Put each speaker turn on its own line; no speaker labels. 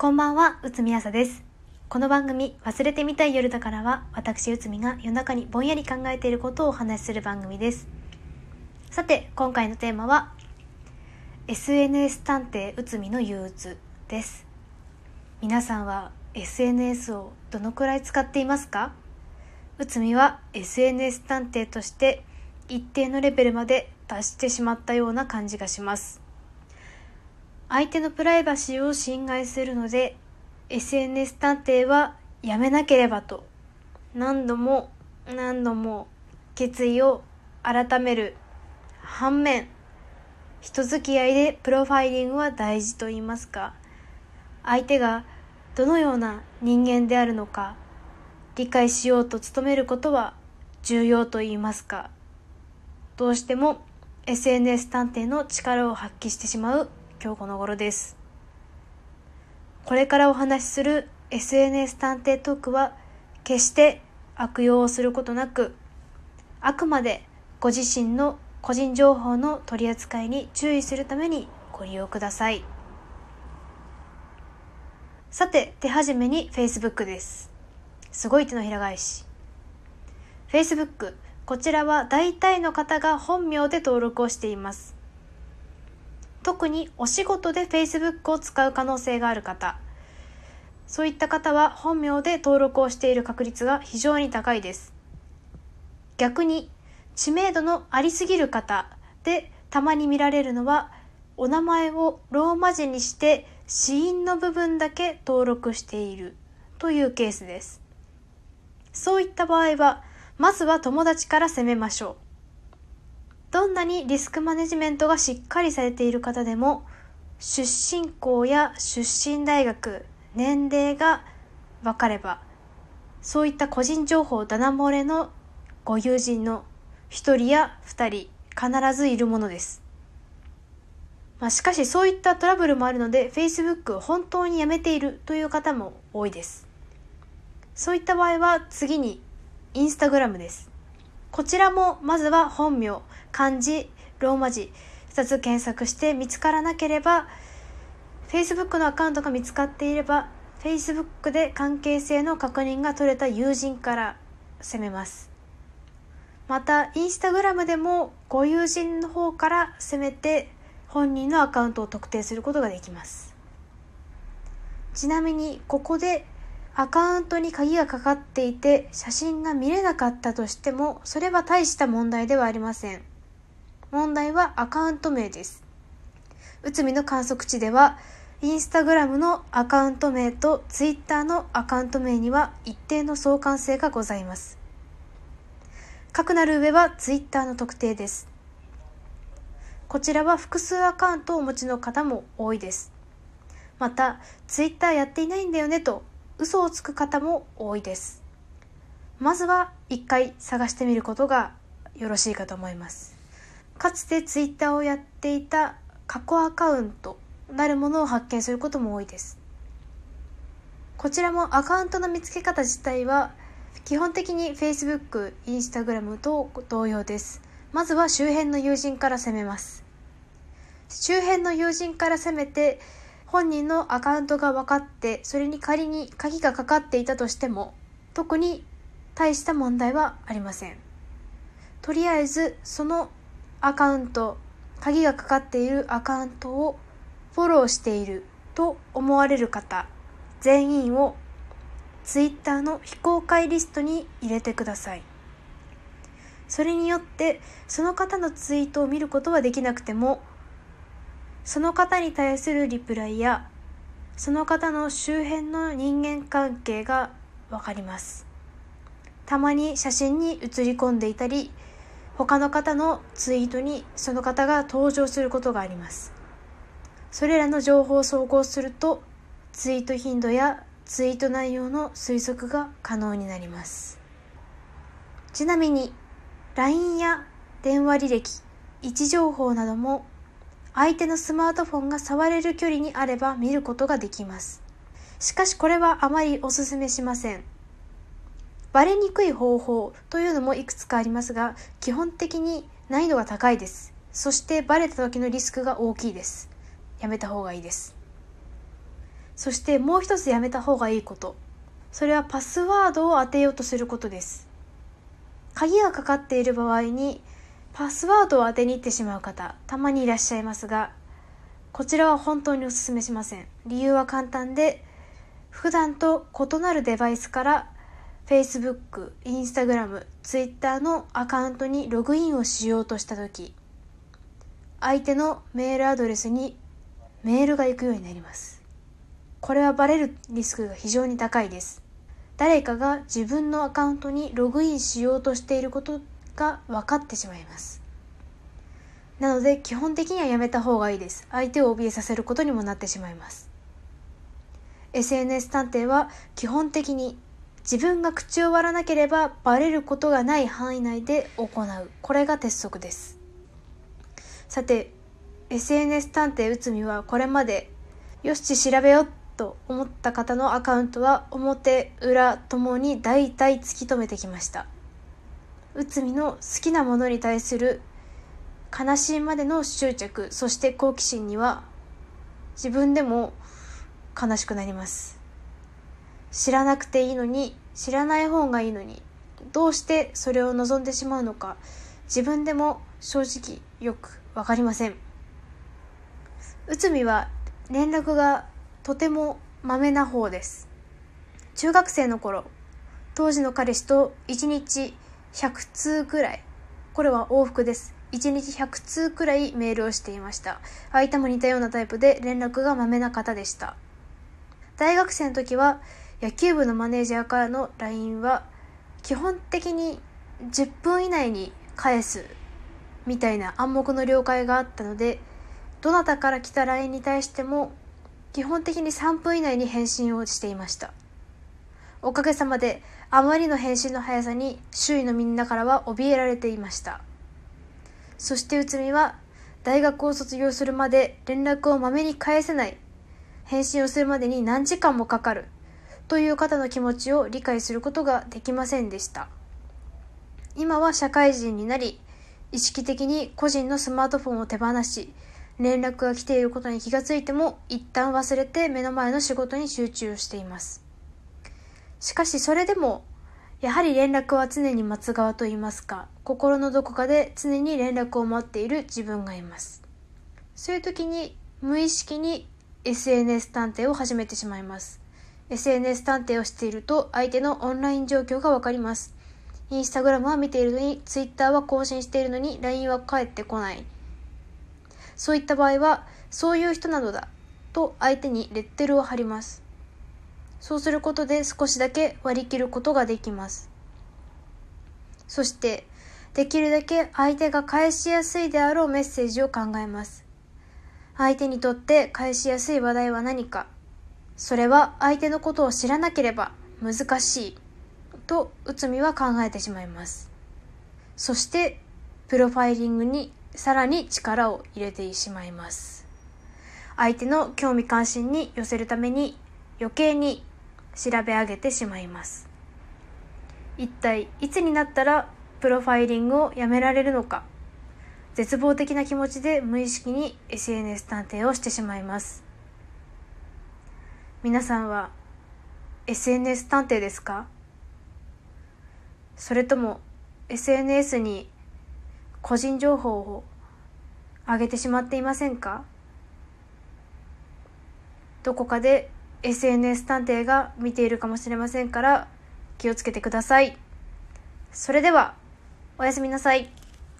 こんばんは、うつみあさです。この番組、忘れてみたい夜だからは、私うつみが夜中にぼんやり考えていることをお話しする番組です。さて、今回のテーマは、SNS 探偵うつみの憂鬱です。皆さんは SNS をどのくらい使っていますか？うつみは SNS 探偵として一定のレベルまで達してしまったような感じがします。相手のプライバシーを侵害するので SNS 探偵はやめなければと。何度も何度も決意を改める反面人付き合いでプロファイリングは大事と言いますか相手がどのような人間であるのか理解しようと努めることは重要と言いますか。どうしても SNS 探偵の力を発揮してしまう今日この頃です。これからお話しする SNS 探偵トークは決して悪用をすることなくあくまでご自身の個人情報の取り扱いに注意するためにご利用ください。さて手始めに Facebook です。すごい手のひら返し。Facebook こちらは大体の方が本名で登録をしています。特にお仕事で Facebook を使う可能性がある方。そういった方は本名で登録をしている確率が非常に高いです。逆に知名度のありすぎる方でたまに見られるのはお名前をローマ字にして死因の部分だけ登録しているというケースです。そういった場合はまずは友達から攻めましょう。どんなにリスクマネジメントがしっかりされている方でも出身校や出身大学年齢が分かればそういった個人情報ダダ漏れのご友人の1人や2人必ずいるものです、まあ、しかしそういったトラブルもあるので Facebook 本当にやめているという方も多いです。そういった場合は次に Instagram です。こちらもまずは本名漢字ローマ字2つ検索して見つからなければ Facebook のアカウントが見つかっていれば Facebook で関係性の確認が取れた友人から攻めます。また Instagram でもご友人の方から攻めて本人のアカウントを特定することができます。ちなみにここでアカウントに鍵がかかっていて写真が見れなかったとしてもそれは大した問題ではありません。問題はアカウント名です。内海の観測値ではインスタグラムのアカウント名とツイッターのアカウント名には一定の相関性がございます。かくなる上はツイッターの特定です。こちらは複数アカウントをお持ちの方も多いです。またツイッターやっていないんだよねと嘘をつく方も多いです。まずは一回探してみることがよろしいかと思います。かつてツイッターをやっていた過去アカウントなるものを発見することも多いです。こちらもアカウントの見つけ方自体は基本的に Facebook、Instagram と同様です。まずは周辺の友人から攻めます。周辺の友人から攻めて本人のアカウントが分かってそれに仮に鍵がかかっていたとしても特に大した問題はありません。とりあえずそのアカウント鍵がかかっているアカウントをフォローしていると思われる方全員を Twitter の非公開リストに入れてください。それによってその方のツイートを見ることはできなくてもその方に対するリプライやその方の周辺の人間関係がわかります。たまに写真に写り込んでいたり他の方のツイートにその方が登場することがあります。それらの情報を総合するとツイート頻度やツイート内容の推測が可能になります。ちなみに LINE や電話履歴位置情報なども相手のスマートフォンが触れる距離にあれば見ることができます。しかしこれはあまりお勧めしません。バレにくい方法というのもいくつかありますが基本的に難易度が高いです。そしてバレた時のリスクが大きいです。やめた方がいいです。そしてもう一つやめた方がいいこと。それはパスワードを当てようとすることです。鍵がかかっている場合にパスワードを当てに行ってしまう方たまにいらっしゃいますがこちらは本当にお勧めしません。理由は簡単で普段と異なるデバイスから Facebook、Instagram、Twitter のアカウントにログインをしようとした時相手のメールアドレスにメールが行くようになります。これはバレるリスクが非常に高いです。誰かが自分のアカウントにログインしようとしていることが分かってしまいます。なので基本的にはやめた方がいいです。相手を怯えさせることにもなってしまいます。SNS 探偵は基本的に自分が口を割らなければバレることがない範囲内で行う。これが鉄則です。さて SNS 探偵内海はこれまでよし調べよと思った方のアカウントは表裏ともに大体突き止めてきました。内海の好きなものに対する悲しいまでの執着そして好奇心には自分でも悲しくなります。知らなくていいのに知らない方がいいのにどうしてそれを望んでしまうのか自分でも正直よく分かりません。内海は連絡がとてもまめな方です。中学生の頃当時の彼氏と1日100通くらい。これは往復です。1日100通くらいメールをしていました。相手も似たようなタイプで連絡がまめな方でした。大学生の時は野球部のマネージャーからの LINE は基本的に10分以内に返すみたいな暗黙の了解があったのでどなたから来た LINE に対しても基本的に3分以内に返信をしていました。おかげさまであまりの返信の速さに周囲のみんなからは怯えられていました。そして内海は大学を卒業するまで連絡をまめに返せない。返信をするまでに何時間もかかる。という方の気持ちを理解することができませんでした。今は社会人になり意識的に個人のスマートフォンを手放し連絡が来ていることに気がついても一旦忘れて目の前の仕事に集中しています。しかしそれでもやはり連絡は常に待つ側といいますか心のどこかで常に連絡を待っている自分がいます。そういう時に無意識に SNS 探偵を始めてしまいます。SNS 探偵をしていると相手のオンライン状況がわかります。インスタグラムは見ているのに、ツイッターは更新しているのに、LINE は返ってこない。そういった場合は、そういう人なのだと相手にレッテルを貼ります。そうすることで少しだけ割り切ることができます。そして、できるだけ相手が返しやすいであろうメッセージを考えます。相手にとって返しやすい話題は何か。それは相手のことを知らなければ難しいと内海は考えてしまいます。そして、プロファイリングにさらに力を入れてしまいます相手の興味関心に寄せるために余計に調べ上げてしまいます。一体いつになったらプロファイリングをやめられるのか。絶望的な気持ちで無意識に SNS 探偵をしてしまいます。皆さんは SNS 探偵ですか？それとも SNS に個人情報を上げてしまっていませんか？どこかで SNS 探偵が見ているかもしれませんから気をつけてください。それでは、おやすみなさい。